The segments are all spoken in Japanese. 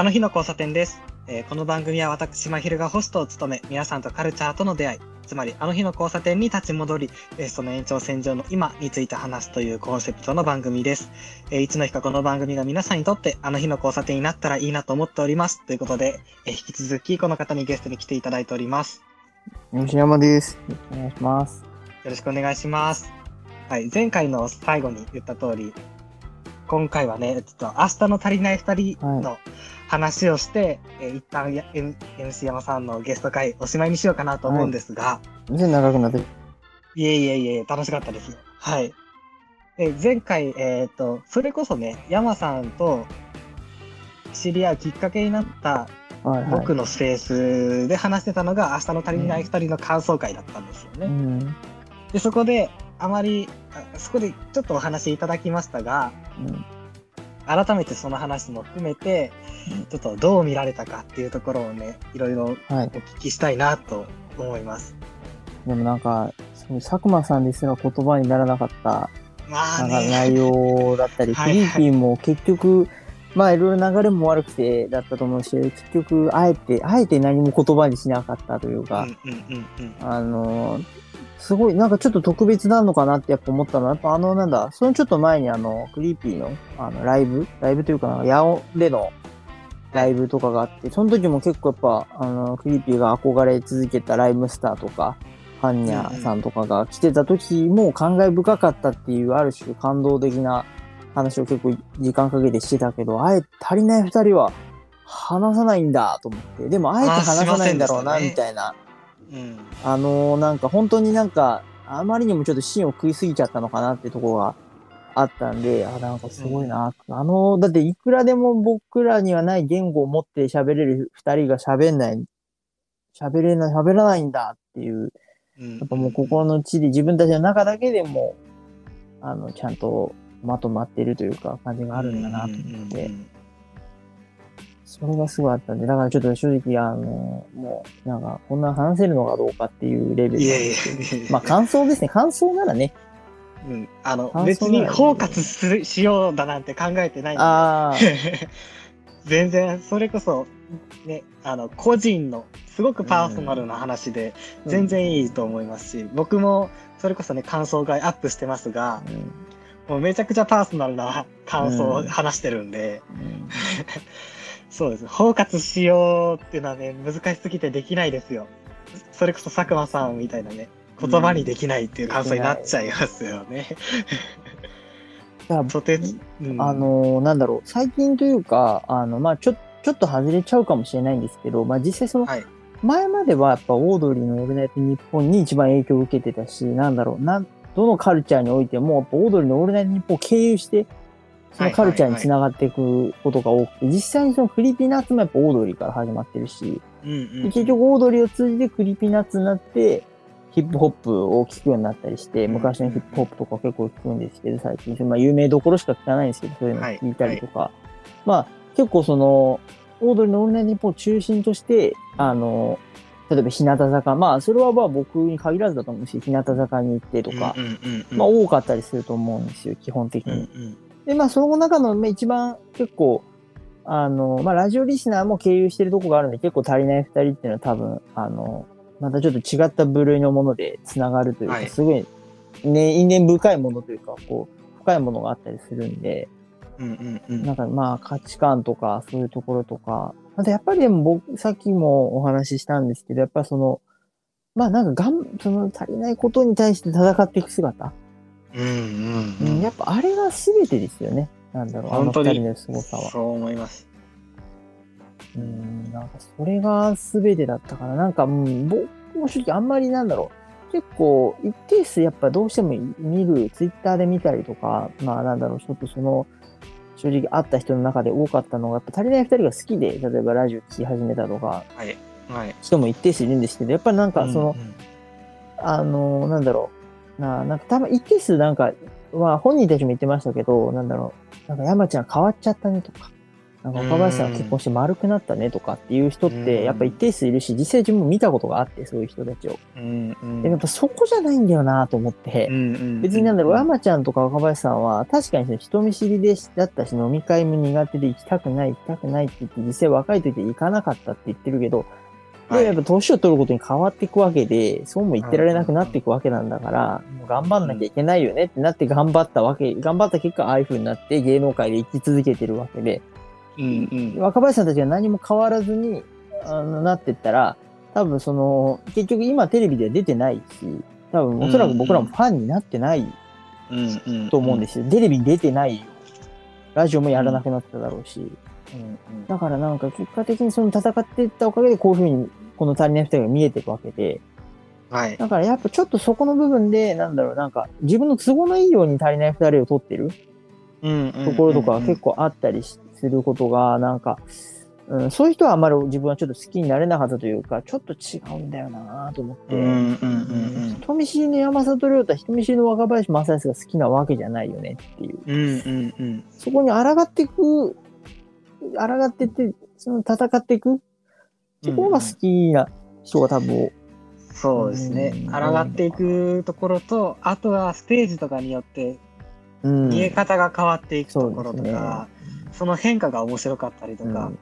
あの日の交差点です。えーこの番組は私、まひるがホストを務め、皆さんとカルチャーとの出会い、つまりあの日の交差点に立ち戻り、えーその延長線上の今について話すというコンセプトの番組です。えーいつの日かこの番組が皆さんにとってあの日の交差点になったらいいなと思っております。ということで、えー引き続きこの方にゲストに来ていただいております。吉山です。よろしくお願いします。よろしくお願いします。はい、前回の最後に言った通り、今回はね、ちょっと明日の足りない二人の話をして、えー一旦や M- MC 山さんのゲスト会おしまいにしようかなと思うんですが、全然長くなって、い、えいえいえ、楽しかったですよ。はい。えー前回、えっ、と、それこそね、山さんと知り合うきっかけになったはいはい。僕のスペースで話してたのが、明日の足りない二人の感想会だったんですよね。うん。で、そこで、あまり、あそこでちょっとお話いただきましたが、うん改めてその話も含めてうん、ちょっとどう見られたかっていうところをね、いろいろはい。お聞きしたいなと思います。でもなんか、その佐久間さんですら言葉にならなかったまあなんかね、内容だったり、はいクリーピーも結局、まあいろいろ流れも悪くてだったと思うし、結局、あえて、あえて何も言葉にしなかったといううんか。あのーすごい、なんかちょっと特別なのかなってやっぱ思ったのは、やっぱあの、なんだ、そのちょっと前にあの、 Creepy の、あの、ライブ？ライブというかな、野音でのライブとかがあって、その時も結構やっぱ、あの、 Creepy が憧れ続けた RHYMESTER とか、ハンニャさんとかが来てた時も感慨深かったっていう、ある種感動的な話を結構時間かけてしてたけど、あえてたりないふたりは話さないんだと思って、でもあえて話さないんだろうな、みたいな。うん。あのーなんか本当になんか、あまりにもちょっと芯を食いすぎちゃったのかなってところがあったんで、あ、なんかすごいな。あのーだっていくらでも僕らにはない言語を持って喋れる二人が喋んない、喋れない、喋らないんだっていう、うん。やっぱもう心の内で自分たちの中だけでも、あの、ちゃんとまとまってるというか感じがあるんだなと思って、うんうんそれがすごいあったんで、だからちょっと正直、あのーもう、なんか、こんな話せるのかどうかっていうレベル。いやいやまあ感想ですね。感想ならね。うん、あの別に包括するしようだなんて考えてないんで。ああ、全然それこそねあの個人のすごくパーソナルな話で全然いいと思いますし、僕もそれこそね感想会アップしてますがうん。もうめちゃくちゃパーソナルな感想うん。を話してるんで、うん そうです。包括しようっていうのはね難しすぎてできないですよ。それこそ佐久間さんみたいなね言葉にできちゃう感想になっちゃいますよね。とてつ、うん。あのーなんだろう、最近というか、あの、まあちょ、ちょっと外れちゃうかもしれないんですけど、まあ実際その、はい。前まではやっぱオードリーのオールナイトニッポンに一番影響を受けてたし、なんだろう、なん、どのカルチャーにおいても、やっぱオードリーのオールナイトニッポンを経由して、そのカルチャーにつながっていくことが多くて、実際にその Creepy Nuts もやっぱオードリーから始まってるし、うんうんで結局オードリーを通じて Creepy Nuts になって、ヒップホップを聴くようになったりして、うん昔のヒップホップとか結構聞くんですけど、最近、まあ有名どころしか聞かないんですけど、そういうのはい聞いたりとか、まあ結構その、オードリーのオールナイトニッポンを中心として、あの、例えば日向坂、まあそれはまあ僕に限らずだと思うし、日向坂に行ってとか、うんうんうんうん。まあ多かったりすると思うんですよ、基本的うんうに。んで、まあ、その中のまあ一番結構、あの、まあ、ラジオリスナーも経由してるとこがあるんで、結構足りない二人っていうのは多分、あの、またちょっと違った部類のもので繋がるというか、はいすごい、ね、因縁深いものというか、こう、深いものがあったりするんで、うんうんうんなんかまあ、価値観とか、そういうところとか、あとやっぱりでも僕、さっきもお話ししたんですけど、やっぱりその、まあなんかがん、その足りないことに対して戦っていく姿。うんうんううんんやっぱあれが全てですよね。なんだろう、あの二人の凄さは。そう思います。うん、なんかそれが全てだったから、なんか、うん、僕も正直あんまりなんだろう。結構、一定数やっぱどうしても見る、ツイッターで見たりとか、まあなんだろう、ちょっとその、正直会った人の中で多かったのが、やっぱ足りない二人が好きで、例えばラジオ聞き始めたとか、はい。はい。人も一定数いるんですけど、やっぱりなんかその、うんうんあの、なんだろう。ななんか多分一定数なんか、まあ本人たちも言ってましたけど、なんだろう。なんか山ちゃん変わっちゃったねとか、なんか若林さんが結婚して丸くなったねとかっていう人って、やっぱ一定数いるし、実際自分も見たことがあって、そういう人たちを。うんうんでもやっぱそこじゃないんだよなと思って。うん別になんだろう、山ちゃんとか若林さんは、確かに人見知りでしだったし、飲み会も苦手で行きたくない、行きたくないって言って、実際若い時は行かなかったって言ってるけど、で、やっぱ年を取ることに変わっていくわけで、そうも言ってられなくなっていくわけなんだから、もう頑張んなきゃいけないよねってなって頑張ったわけ、頑張った結果、ああいう風になって芸能界で生き続けてるわけで、うんうん。若林さんたちが何も変わらずに、あの、なってったら、多分その、結局今テレビでは出てないし、多分おそらく僕らもファンになってないうんうん。と思うんですよ。テレビに出てないよ。ラジオもやらなくなっただろうし。うんだからなんか結果的にその戦っていったおかげでこういうふうにこの足りない二人が見えてるわけで。はいだからやっぱちょっとそこの部分で、なんだろう、なんか自分の都合のいいように足りない二人を取ってるところとかは結構あったりしすることが、なんか、うん、そういう人はあんまり自分はちょっと好きになれなかったというか、ちょっと違うんだよなと思って。うんうんうんうん人見知りの山里亮太、人見知りの若林正康が好きなわけじゃないよねっていう。うんうんうんそこに抗っていく、抗ってって、その戦っていくところが好きな人が多分、そうですね。うん。抗っていくところとあとはステージとかによってうん。見え方が変わっていくそうところとですね。か、その変化が面白かったりとかうん。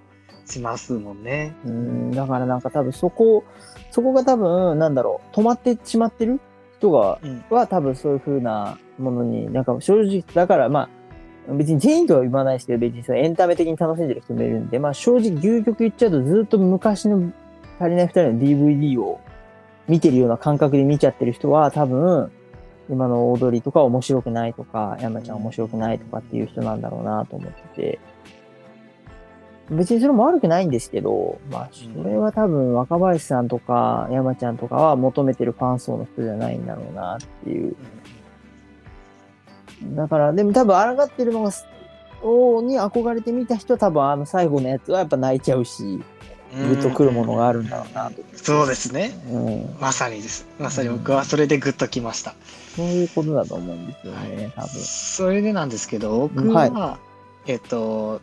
しますもんね。うん、だからなんか多分そこ、そこが多分、なんだろう、止まってしまってる人が、うん。は多分そういう風なものに、なんか正直、だからまあ、別に全員とは言わないですけど、別にそのエンタメ的に楽しんでる人もいるんで、まあ正直究極言っちゃうとずっと昔の足りない二人の DVD を見てるような感覚で見ちゃってる人は多分、今の踊りとか面白くないとか、山ちゃん面白くないとかっていう人なんだろうなと思ってて、別にそれも悪くないんですけど、まあ、それは多分若林さんとか山ちゃんとかは求めてるファン層の人じゃないんだろうなっていう。だから、でも多分抗ってるのが、をに憧れて見た人は多分あの最後のやつはやっぱ泣いちゃうし、ぐっとくるものがあるんだろうなと。そうですね。うん。まさにです。まさに僕はそれでグッときました。そういうことだと思うんですよね、多分。それでなんですけど、僕はいは、えっと、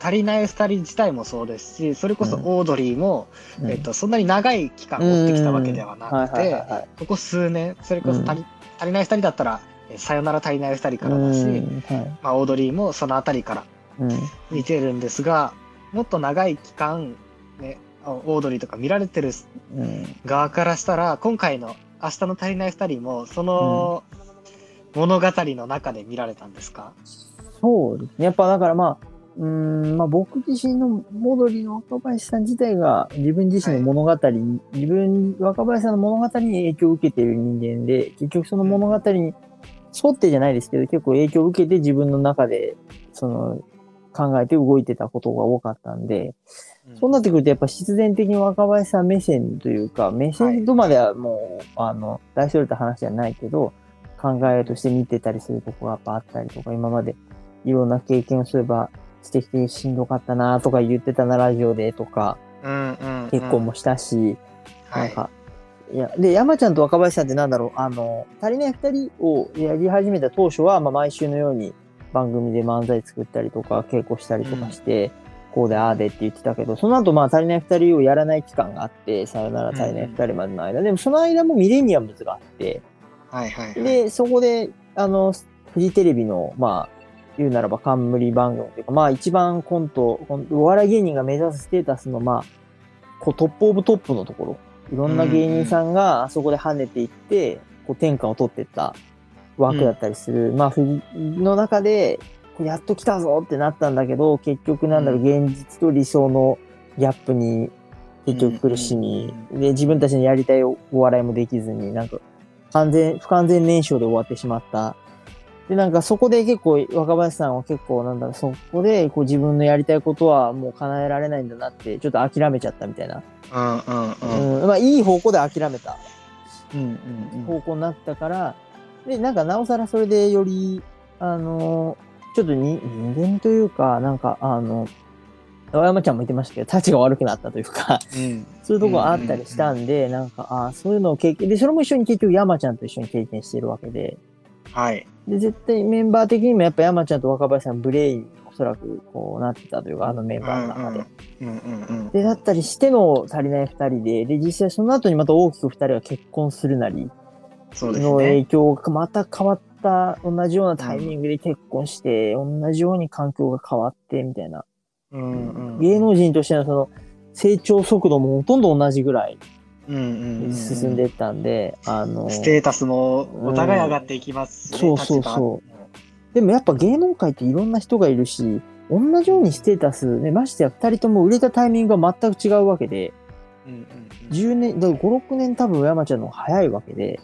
足りない二人自体もそうですし、それこそオードリーも、うんえっと、そんなに長い期間追ってきたわけではなくて、ここ数年、それこそ足り,、うん足りない二人だったら、えさよなら足りない二人からだし、うんはい。まあ、オードリーもそのあたりからうん。見てるんですが、もっと長い期間、ね、オードリーとか見られてるうん。側からしたら、今回の明日の足りない二人も、その物語の中で見られたんですか、そうですね。やっぱだからまあ、うーん、まあ僕自身のモドリの若林さん自体が自分自身の物語に、自分、若林さんの物語に影響を受けている人間で、結局その物語に沿ってじゃないですけど、結構影響を受けて自分の中で、その、考えて動いてたことが多かったんで、そうなってくるとやっぱ必然的に若林さん目線というか、目線とまではもう、あの、大それた話じゃないけど、考えとして見てたりするとこがやっぱあったりとか、今までいろんな経験をすれば、知的的にしんどかったなとか言ってたな、ラジオでとか、うんうんうん。結婚もしたし、はい。なんか、いや、で、山ちゃんと若林さんってなんだろう、あの、足りない二人をやり始めた当初は、まあ、毎週のように番組で漫才作ったりとか、稽古したりとかして、こうでああでって言ってたけど、その後まあ足りない二人をやらない期間があって、さよなら足りない二人までの間、でもその間もミレニアムズがあって、はいはいはい。で、そこで、あの、フジテレビの、まあ、言うならば冠番組というか、まあ一番コント、コントお笑い芸人が目指すステータスの、まあ、こうトップオブトップのところ、いろんな芸人さんがあそこで跳ねていって、こう天下を取っていった枠だったりする。まあ、フジの中で、やっと来たぞってなったんだけど、結局なんだろう、現実と理想のギャップに結局苦しみ、で、自分たちのやりたいお笑いもできずに、なんか、完全、不完全燃焼で終わってしまった。で、なんかそこで結構、若林さんは結構、なんだろう、そこで、こう自分のやりたいことはもう叶えられないんだなって、ちょっと諦めちゃったみたいな。うんうんうん。うん、まあ、いい方向で諦めたうんうん方向になったから、で、なんかなおさらそれでより、あの、ちょっとに人間というか、なんか、あの、青山ちゃんも言ってましたけど、立ちが悪くなったというか、うん。そういうとこあったりしたんで、なんか、ああ、そういうのを経験、で、それも一緒に結局山ちゃんと一緒に経験してるわけで、はい。で、絶対メンバー的にもやっぱ山ちゃんと若林さんブレインをそらくこうなってたというか、あのメンバーの中で。うんうんうん。で、だったりしての足りない二人で、で、実際その後にまた大きく二人が結婚するなりそうですの影ね。響がまた変わった、同じようなタイミングで結婚して、同じように環境が変わって、みたいな。うんうん。芸能人としてのその成長速度もほとんど同じぐらい。進んでいったんで、あの、ステータスもお互い上がっていきますしね、そうそうそう。でもやっぱ芸能界っていろんな人がいるし、同じようにステータス、ね、ましてや二人とも売れたタイミングが全く違うわけで、うんうんうん。10年、だから5、6年多分山ちゃんの方が早いわけで、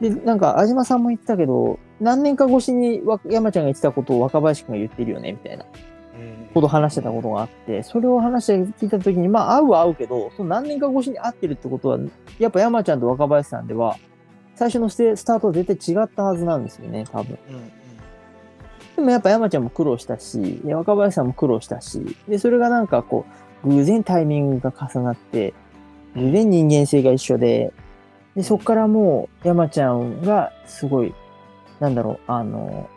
うんうん。で、なんか、安島さんも言ってたけど、何年か越しにわ山ちゃんが言ってたことを若林くんが言ってるよね、みたいなことを話してたことがあって、それを話して聞いたときに、まあ、会うは会うけど、その何年か越しに会ってるってことは、やっぱ山ちゃんと若林さんでは、最初のステスタートは絶対違ったはずなんですよね、多分。うんうんでもやっぱ山ちゃんも苦労したし、で若林さんも苦労したし、で、それがなんかこう、偶然タイミングが重なって、偶然人間性が一緒で、で、そっからもう山ちゃんがすごい、なんだろう、あの、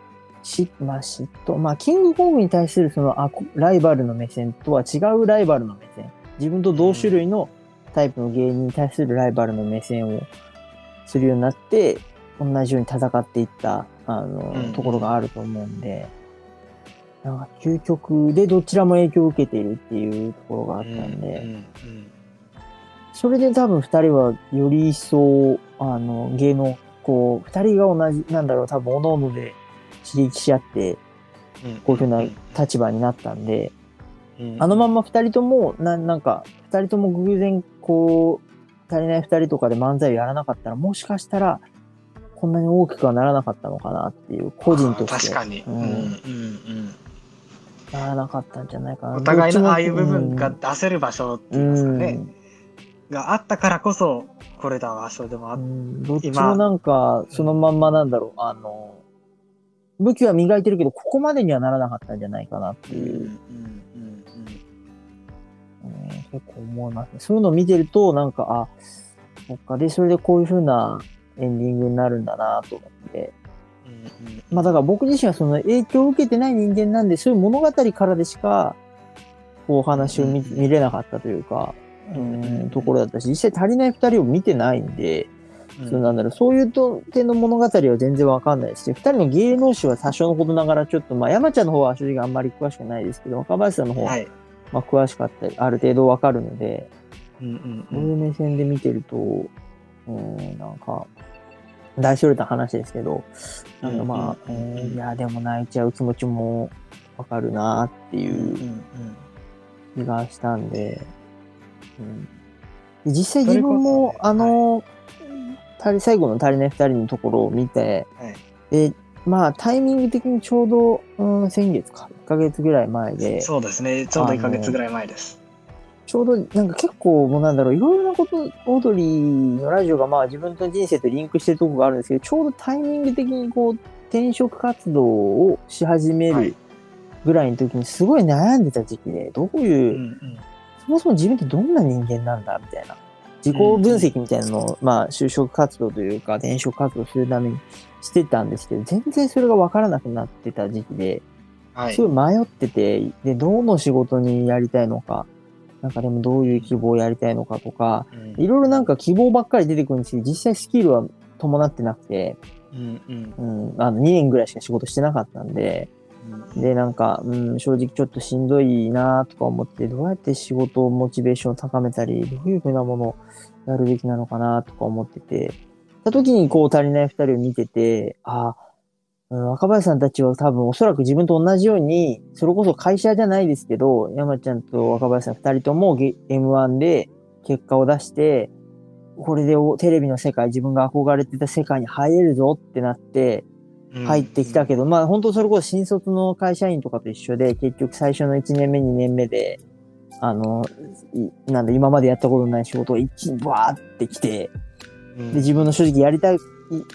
し、まあ、嫉妬。まあ、キングコングに対するそのあこライバルの目線とは違うライバルの目線。自分と同種類のタイプの芸人に対するライバルの目線をするようになって、同じように戦っていった、あの、うんところがあると思うんで、なんか究極でどちらも影響を受けているっていうところがあったんで、うんうんそれで多分二人はより一層、あの、芸能、こう、二人が同じ、なんだろう、多分、各々で刺激し合って、うん。こういうふうな立場になったんで、うん。あのまんま二人とも、な、なんか、二人とも偶然、こう、足りない二人とかで漫才をやらなかったら、もしかしたら、こんなに大きくはならなかったのかなっていう、個人として。確かに、うん。うんうんうん。ならなかったんじゃないかな。お互いのああいう部分が出せる場所っていうんですかね、があったからこそこれだ場所でもあっうん。どっちもなんか、そのまんまなんだろう、あの、武器は磨いてるけど、ここまでにはならなかったんじゃないかなっていう、うんうんうんうん。結構思いますね。そういうのを見てると、なんか、あ、そっか、で、それでこういう風なエンディングになるんだなと思って。まあだから僕自身はその影響を受けてない人間なんで、そういう物語からでしか、こうお話を見れなかったというか、ううんん、ところだったし、実際足りない二人を見てないんで、うんそうなんだろう、そういうと点の物語は全然わかんないし、二人の芸能史は多少のことながらちょっと、まあ山ちゃんの方は正直あんまり詳しくないですけど、若林さんの方は、はい。まあ詳しかったり、ある程度わかるので、うんうんそういう目線で見てると、うん、なんか、大それた話ですけど、なんかまあ、うんうんうんうん。いや、でも泣いちゃう気持ちもわかるなってうんいううん。気がしたんで、うん、で実際自分も、あの、足り最後の足りない二人のところを見て、はい。で、まあタイミング的にちょうど、うん、先月か、1ヶ月ぐらい前で、そうですね。ちょうど1ヶ月ぐらい前です。ちょうどなんか結構もうなんだろう、いろいろなこと、オードリーのラジオがまあ自分と人生とリンクしてるところがあるんですけど、ちょうどタイミング的にこう、転職活動をし始めはい。るぐらいの時にすごい悩んでた時期で、どういうう、んうん。そもそも自分ってどんな人間なんだみたいな。自己分析みたいなのを、まあ就職活動というか転職活動するためにしてたんですけど、全然それがわからなくなってた時期で、はい。すごい迷ってて、で、どの仕事にやりたいのか、なんかでもどういう希望をやりたいのかとか、うん。いろいろなんか希望ばっかり出てくるんですけど、実際スキルは伴ってなくて、うんうん。うん、あの2年ぐらいしか仕事してなかったんで、うんで、なんか、うん、正直ちょっとしんどいなとか思って、どうやって仕事をモチベーションを高めたり、どういうふうなものをやるべきなのかなとか思ってて、た時にこう足りない二人を見てて、あ、うん若林さんたちは多分おそらく自分と同じように、それこそ会社じゃないですけど、山ちゃんと若林さん二人とも M1 で結果を出して、これでテレビの世界、自分が憧れてた世界に入れるぞってなって、入ってきたけど、まあ本当それこそ新卒の会社員とかと一緒で、結局最初の1年目、2年目で、あの、いなんだ、今までやったことない仕事を一気にバーってきて、うん。で、自分の正直やりたい、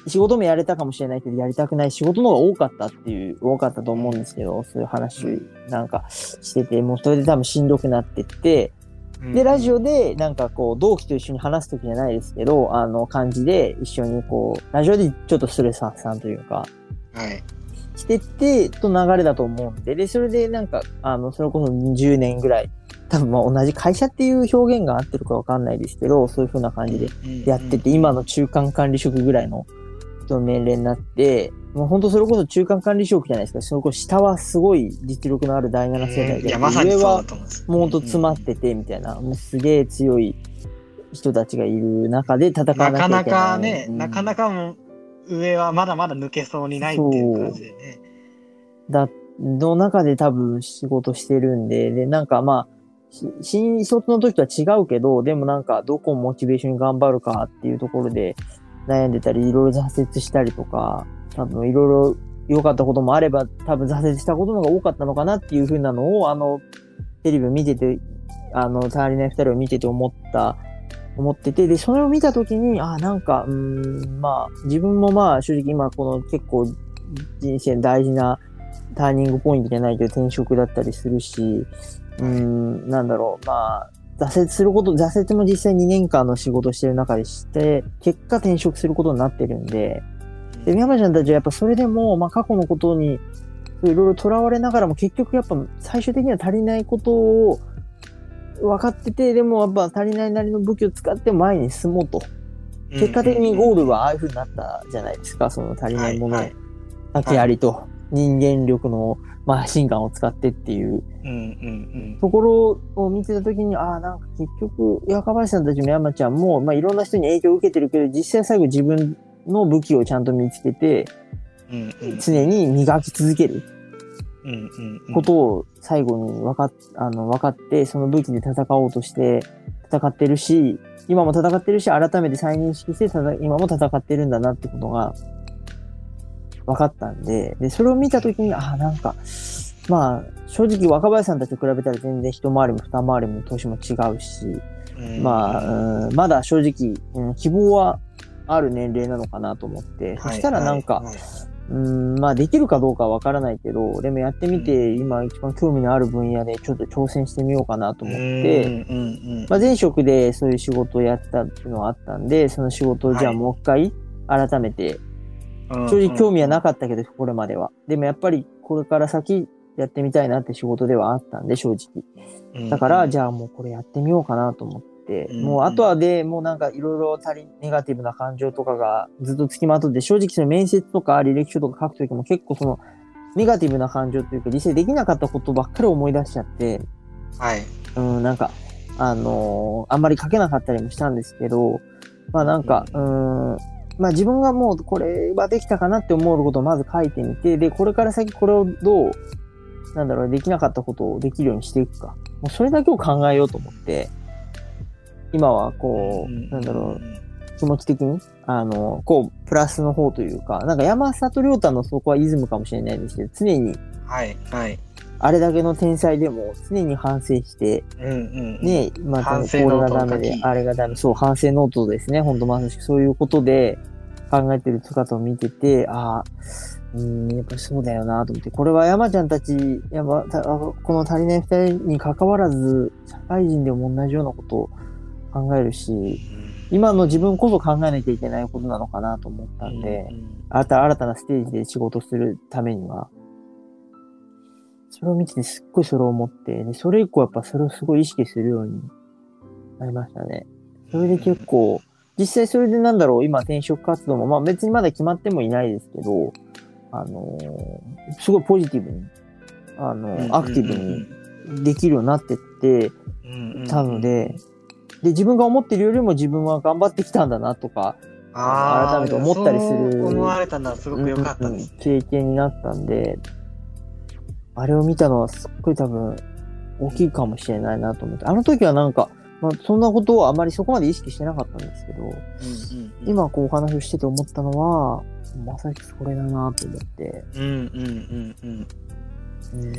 仕事もやれたかもしれないけど、やりたくない仕事の方が多かったっていう、多かったと思うんですけど、そういう話なんかしてて、もうそれで多分しんどくなってって、で、ラジオで、なんかこう、同期と一緒に話すときじゃないですけど、あの、感じで一緒にこう、ラジオでちょっとストレス発散というか、はいしてってと流れだと思うんで、で、それでなんか、あの、それこそ10年ぐらい、多分まあ同じ会社っていう表現が合ってるかわかんないですけど、そういう風な感じでやってて、今の中間管理職ぐらいの人の年齢になって、もう本当それこそ中間管理職じゃないですか。それこそ下はすごい実力のある第7世代で、上は。もうほんと詰まっててみたいな、もうすげえ強い人たちがいる中で戦わなきゃいけな。ないかなかね、うんなかなかもう上はまだまだ抜けそうにないっていう感じでね。だ、の中で多分仕事してるんで、で、なんかまあ、新卒の時とは違うけど、でもなんかどこをモチベーションに頑張るかっていうところで悩んでたり、いろいろ挫折したりとか、多分いろいろ良かったこともあれば、多分挫折したことの方が多かったのかなっていうふうなのを、あの、テレビを見てて、あの、足りない二人を見てて思った、思ってて、で、それを見たときに、あ、なんか、うーん、まあ、自分もまあ、正直今この結構人生大事なターニングポイントじゃないけど転職だったりするし、うーん、なんだろう、まあ、挫折すること、挫折も実際2年間の仕事してる中でして、結果転職することになってるんで、で、宮山ちゃんたちはやっぱそれでも、まあ過去のことにいろいろ囚われながらも結局やっぱ最終的には足りないことを分かってて、でもやっぱ足りないなりの武器を使って前に進もうと。結果的にゴールはああいう風になったじゃないですか、その足りないものだけありと、人間力のマシンガンを使ってっていう。ところを見てたときに、ああ、なんか結局、若林さんたちも山ちゃんも、まあいろんな人に影響を受けてるけど、実際最後自分の武器をちゃんと見つけて、常に磨き続けることを最後に分かっ、あの、分かって、その武器で戦おうとして戦ってるし、今も戦ってるし、改めて再認識して戦、今も戦ってるんだなってことが分かったんで、で、それを見たときに、ああ、なんか、まあ、正直若林さんたちと比べたら全然一回りも二回りも年も違うし、うん。まあ、うんまだ正直、うん希望はある年齢なのかなと思って、そしたらなんか、はい。はいうん、まあできるかどうかはわからないけど、でもやってみて、今一番興味のある分野でちょっと挑戦してみようかなと思って、まあ前職でそういう仕事をやったっていうのがあったんで、その仕事をじゃあはいもう一回改めて、うん正直興味はなかったけど、これまでは。でもやっぱりこれから先やってみたいなって仕事ではあったんで、正直。だから、じゃゃあもうこれやってみようかなと思っもうあとはで、もうなんかいろいろ足り、ネガティブな感情とかがずっと付きまとって、正直その面接とか履歴書とか書くときも結構その、ネガティブな感情というか、実際できなかったことばっかり思い出しちゃって、はい。うん、なんか、あのーあんまり書けなかったりもしたんですけど、まあなんか、うん、まあ自分がもうこれはできたかなって思うことをまず書いてみて、で、これから先これをどう、なんだろう、できなかったことをできるようにしていくか。もうそれだけを考えようと思って、今はこう、なんだろう、気持ち的に、あの、こう、プラスの方というか、なんか山里亮太のそこはイズムかもしれないですけど、常に、はい。はい。あれだけの天才でも常に反省して、うんうんうん。ね、まあ、これがダメであれがダメ、そう、反省ノートですね。本当まさしくそういうことで考えてる姿を見てて、ああ、うーん、やっぱりそうだよなと思って、これは山ちゃんたち、山たあこの足りない二人に関わらず、社会人でも同じようなことを考えるし、今の自分こそ考えなきゃいけないことなのかなと思ったんで、新た新たなステージで仕事するためには、それを見ててすっごいそれを思って、でそれ以降やっぱそれをすごい意識するようになりましたね。それで結構、実際それでなんだろう、今転職活動も、まあ別にまだ決まってもいないですけど、あのーすごいポジティブに、あのーアクティブにできるようになってってたので、で、自分が思ってるよりも自分は頑張ってきたんだなとか、改めて思ったりする思われたのはすごく良かったです。うんうん経験になったんで、あれを見たのはすっごい多分大きいかもしれないなと思って。あの時はなんか、まあ、そんなことをあまりそこまで意識してなかったんですけど、うんうんうん、今こうお話をしてて思ったのは、まさしくそれだなと思って。うんうんうんうん。うん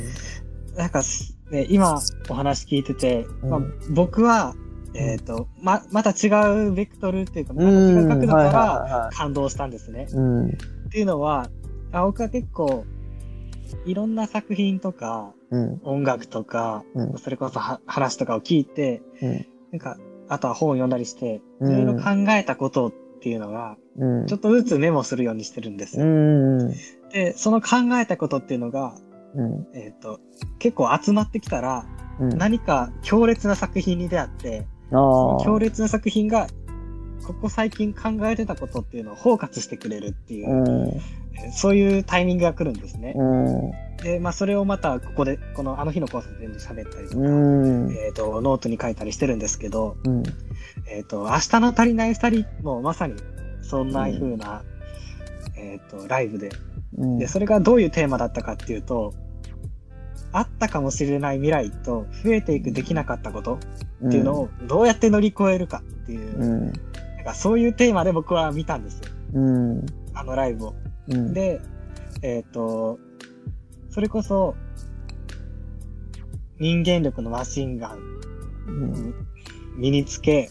なんかす、ね、今お話聞いてて、まあうん、僕は、えっ、と、ま、また違うベクトルっていうか、またうん違う角度はいから感動したんですね。っていうのは、あ僕は結構、いろんな作品とか、うん。音楽とか、うんそれこそは話とかを聞いて、うん。なんか、あとは本を読んだりして、うんいろいろ考えたことっっていうのが、うん。ちょっとずつメモするようにしてるんですうよ。で、その考えたことっていうのが、うん。えっ、と、結構集まってきたら、うん。何か強烈な作品に出会って。強烈な作品が、ここ最近考えてたことっていうのを包括してくれるっていう、うん。えーそういうタイミングが来るんですね。うん。で、まあ、それをまたここで、このあの日の交差点で喋ったりとか、うん。えっ、と、ノートに書いたりしてるんですけど、うん。えっ、と、明日の足りない二人もまさにそんな風な、えっ、と、ライブで。うん。で、それがどういうテーマだったかっていうと、あったかもしれない未来と増えていくできなかったことっていうのをどうやって乗り越えるかっていう、うん。なんかそういうテーマで僕は見たんですよ。うん。あのライブを。うん。で、えっ、と、それこそ、人間力のマシンガンうん。身につけ、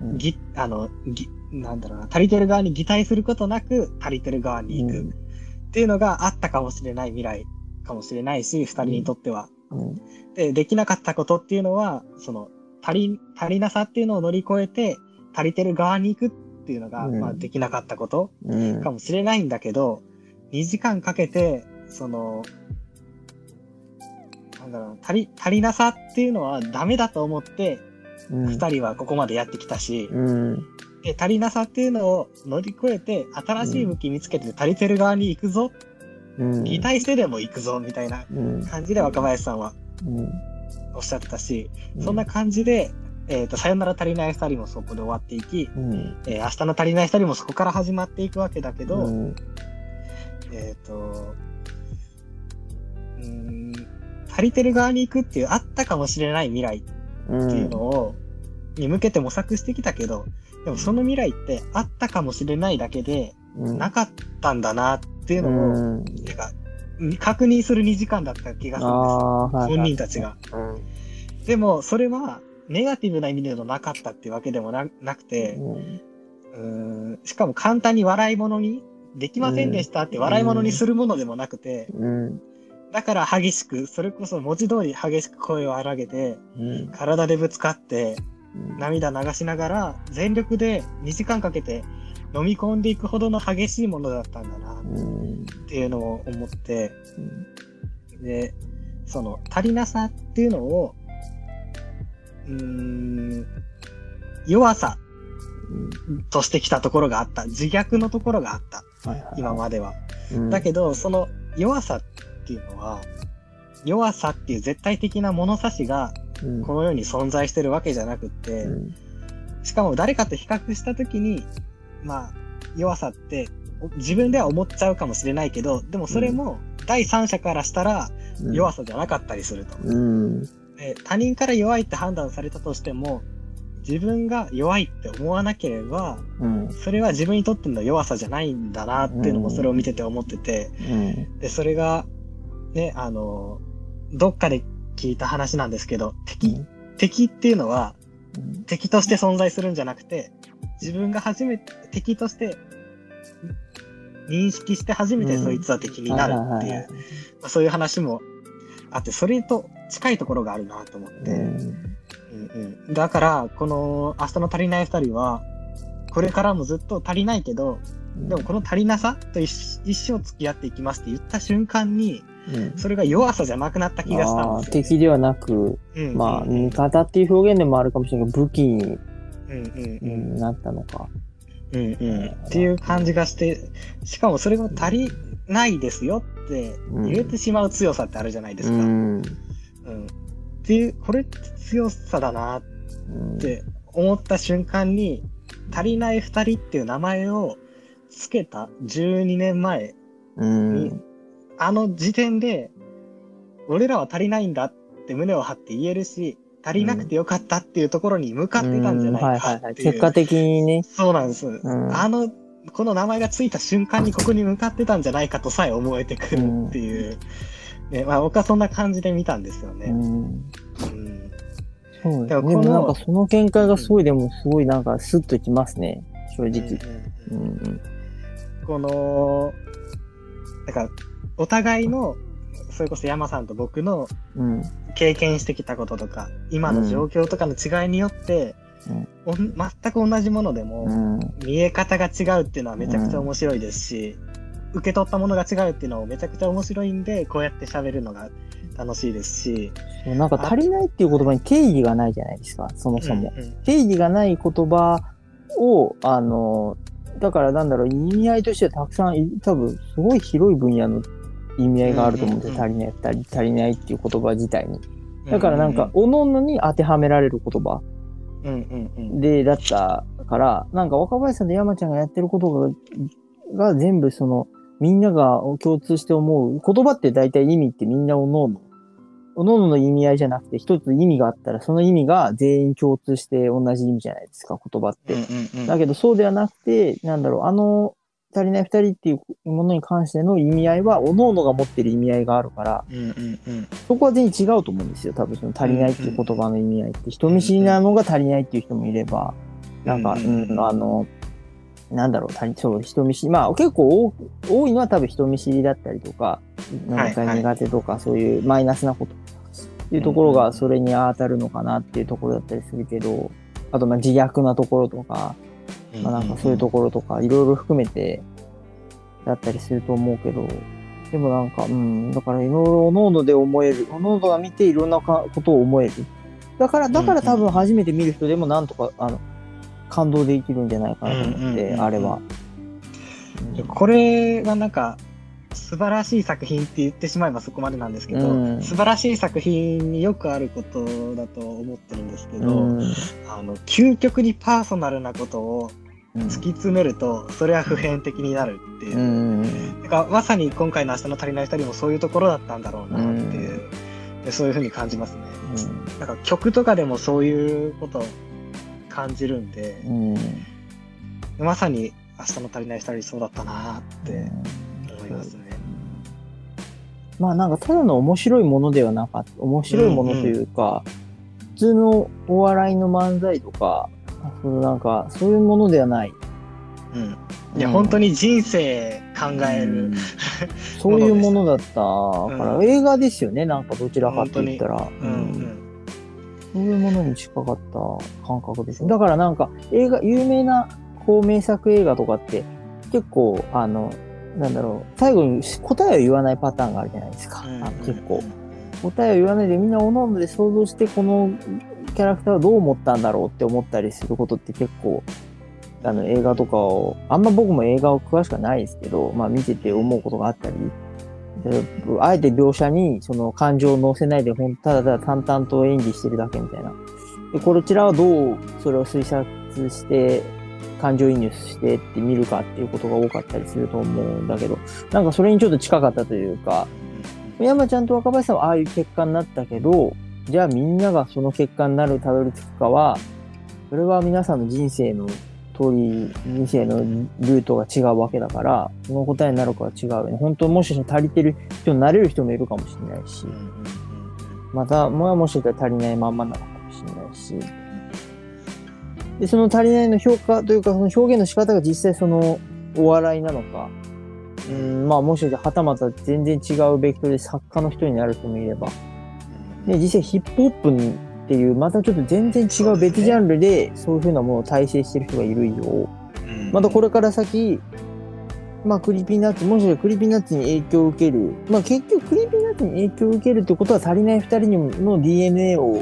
うんぎ、あの、ぎ、なんだろうな、足りてる側に擬態することなく足りてる側に行くっていうのがあったかもしれない未来かもしれないし、二人にとっては。うん。で、できなかったことっていうのは、その、足り、足りなさっていうのを乗り越えて、足りてる側に行くっていうのが、うんまあ、できなかったことうん。かもしれないんだけど、2時間かけて、その、なんだろう、足り、足りなさっていうのはダメだと思って、うん。二人はここまでやってきたし、うん。で、足りなさっていうのを乗り越えて、新しい武器見つけて足りてる側に行くぞ、うん。擬態してでも行くぞ、みたいなうん。感じで若林さんはうん。おっしゃってたし、そんな感じで、えっ、と、さよなら足りない二人もそこで終わっていき、うん。えー明日の足りない二人もそこから始まっていくわけだけど、うん。えっ、と、うーん、足りてる側に行くっていうあったかもしれない未来うん。っていうのを、に向けて模索してきたけど、でもその未来ってあったかもしれないだけで、うん。なかったんだなっていううのを、ん。てか、確認する2時間だった気がすあるんです。本人たちが。うん。でも、それは、ネガティブな意味でのなかったっていうわけでもななくて、うん。ん、しかも簡単に笑い物に、できませんでしたって笑い物にするものでもなくて、うん。だから激しく、それこそ文字通り激しく声を荒げて、うん。体でぶつかって、涙流しながら、全力で2時間かけて飲み込んでいくほどの激しいものだったんだなうん。っていうのを思って、で、その足りなさっていうのを、うーん、弱さとしてきたところがあった。自虐のところがあった。今までは。うん。だけど、その弱さっていうのは、弱さっていう絶対的な物差しがうん、この世に存在してるわけじゃなくって、うん。しかも誰かと比較したときに、まあ、弱さってお自分では思っちゃうかもしれないけど、でもそれも第三者からしたらうん弱さじゃなかったりすると。うん。で他人から弱いって判断されたとしても、自分が弱いって思わなければ、うん。それは自分にとっての弱さじゃないんだなっていうのもそれを見てて思ってて、うん。で、それが、ね、あの、どっかで聞いた話なんですけど、敵、敵っていうのは敵として存在するんじゃなくて、自分が初めて敵として認識して初めてそいつは敵になるっていう、まあそういう話もあって、それと近いところがあるなと思って、うん。うんうん、だから、この明日の足りない二人は、これからもずっと足りないけど、でもこの足りなさと一一生付き合っていきますって言った瞬間に、うん、それが弱さじゃなくなった気がしたんですよ、敵ではなく、うん。まあ、味方っていう表現でもあるかもしれないけど、武器に、うんうんなったのか。うんうんっていう感じがして、しかもそれが足りないですよって言えてしまう強さってあるじゃないですか。うん。うん。っていう、これって強さだなっうんて思った瞬間に、足りない二人っていう名前をつけた12年前うん。あの時点で、俺らは足りないんだって胸を張って言えるし、足りなくてよかったっていうところに向かってたんじゃないかっていう。結果的にね。そうなんです。んあの、この名前がついた瞬間にここに向かってたんじゃないかとさえ思えてくるっていう。ね、まあ僕はそんな感じで見たんですよね。うん。うん。そうででもこのもなんかその見解がすごい、でもすごいなんかスッときますね。正直。うん。この、だから、お互いの、それこそ山さんと僕のうん。経験してきたこととか、今の状況とかの違いによって、うん全く同じものでも、うん。見え方が違うっていうのはめちゃくちゃ面白いですし、受け取ったものが違うっていうのもめちゃくちゃ面白いんで、こうやって喋るのが楽しいですし、なんか足りないっていう言葉に定義がないじゃないですか、そもそも。うんうん定義がない言葉を、あの、だからなんだろう、意味合いとしてはたくさんい、多分すごい広い分野の意味合いがあると思うんで足りない、足り足りないっていう言葉自体に。だからなんか、、おのおのに当てはめられる言葉で、だったから、なんか若林さんと山ちゃんがやってることが、が全部その、みんなが共通して思う。言葉って大体意味ってみんなおのおの。おのおのの意味合いじゃなくて、一つ意味があったら、その意味が全員共通して同じ意味じゃないですか、言葉って。だけどそうではなくて、なんだろう、あの、足りない二人っていうものに関しての意味合いは、おのおのが持ってる意味合いがあるから、うんうんうんそこは全然違うと思うんですよ。多分その足りないっていう言葉の意味合いって。人見知りなのが足りないっていう人もいれば、なんか、ううんうんん、あの、なんだろう、足りそう、人見知り。まあ結構多多いのは多分人見知りだったりとか、なんかはい苦手とか、そういうマイナスなことっていうところがそれに当たるのかなっていうところだったりするけど、あとまあ自虐なところとか、まあなんかそういうところとか、いろいろ含めて、だったりすると思うけど、でもなんか、うん、だからいろいろおのおので思える、おのおのが見ていろんなかことを思える。だから、だから多分初めて見る人でもなんとか、あの、感動できるんじゃないかなと思って、あれは。これがなんか素晴らしい作品って言ってしまえばそこまでなんですけど、うん。素晴らしい作品によくあることだと思ってるんですけど、うん、あの究極にパーソナルなことをうん突き詰めるとそれは普遍的になるっていう。う、ん、だからまさに今回の「明日の足りない2人」もそういうところだったんだろうなっていう、でそういうふうに感じますね。なんか曲とかでもそういうことを感じるんで、うん、まさに「明日の足りない2人」そうだったなって思いますね。まあなんかただの面白いものではなかった。面白いものというか、普通のお笑いの漫才とか、そのなんかそういうものではない。うんいや、うん本当に人生考える、うん そういうものだったから、う映画ですよね、なんかどちらかって言ったら。うんうんそういうものに近かった感覚ですね。だからなんか映画、有名なこう名作映画とかって結構、あの、なんだろう、最後に答えを言わないパターンがあるじゃないですか。結構。答えを言わないでみんなおのおので想像してこのキャラクターはどう思ったんだろうって思ったりすることって結構あの映画とかをあんま僕も映画を詳しくはないですけど、まあ、見てて思うことがあったりあえて描写にその感情を乗せないでほんただただ淡々と演技してるだけみたいな。でこちらはどうそれを推察して感情移入してって見るかっていうことが多かったりすると思うんだけどなんかそれにちょっと近かったというか山ちゃんと若林さんはああいう結果になったけど、じゃあみんながその結果になる、たどり着くかは、それは皆さんの人生の通り、人生のルートが違うわけだから、その答えになるかは違うよね。本当もしかしたら足りてる人になれる人もいるかもしれないしまた、もやもしかしたら足りないまんまなのかもしれないし、で、その足りないの評価というか、その表現の仕方が実際そのお笑いなのか、うん、まあもしかしたらはたまた全然違うベクトルで作家の人になる人もいれば、で、実際ヒップホップっていう、またちょっと全然違う別ジャンルで、そういうふうなものを大成してる人がいる以上、うんまたこれから先、まあ、 Creepy Nuts、もしかしたら Creepy Nuts に影響を受ける。まあ、結局、 Creepy Nuts に影響を受けるってことは、たりないふたりの DNA を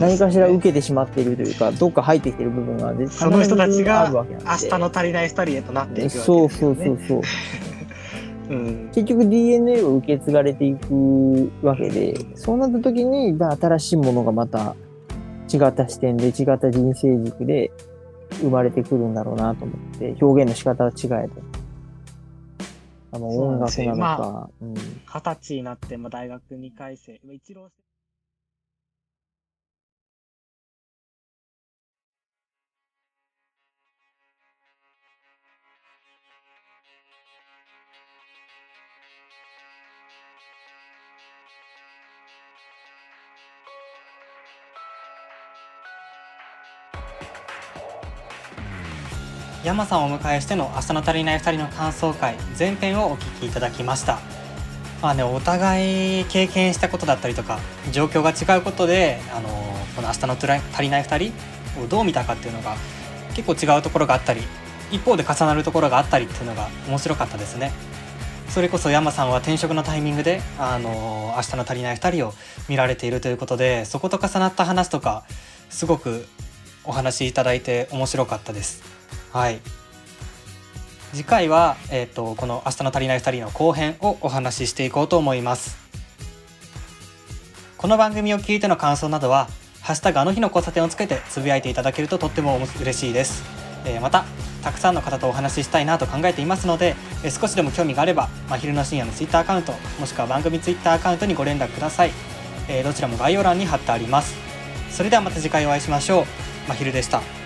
何かしら受けてしまっているというか、どっか入ってきてる部分が絶その人たちが明日の足りない2人へとなっていくわけですよ、ね。そうそうそうそう。うん。結局 DNA を受け継がれていくわけで、そうなった時に、まあ新しいものがまた違った視点で違った人生軸で生まれてくるんだろうなと思って、表現の仕方は違えど。あの音楽なのですよ。まか、うん。二十歳になって、まあ、大学2回生、まあ一浪して山さんをお迎えしての明日の足りない2人の感想会前編をお聞きいただきましたまあねお互い経験したことだったりとか状況が違うことであのこの明日の足りない2人をどう見たかっていうのが結構違うところがあったり一方で重なるところがあったりっていうのが面白かったですね。それこそ山さんは転職のタイミングで「あの明日の足りない2人」を見られているということでそこと重なった話とかすごくお話しいただいて面白かったです。はい。次回は、えーと、この「明日の足りない2人」の後編をお話ししていこうと思います。この番組を聞いての感想などは「ハッシュタグあの日の交差点」をつけてつぶやいていただけるととっても嬉しいです、えー、またたくさんの方とお話ししたいなと考えていますので、えー、少しでも興味があれば真昼の深夜の Twitter アカウントもしくは番組 Twitter アカウントにご連絡ください、えー、どちらも概要欄に貼ってあります。それではまた次回お会いしましょう。真昼でした。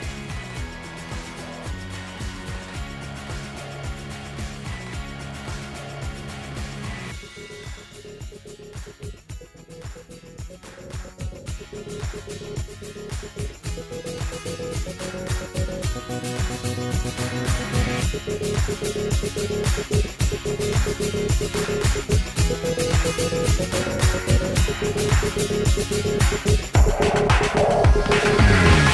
We'll be right back.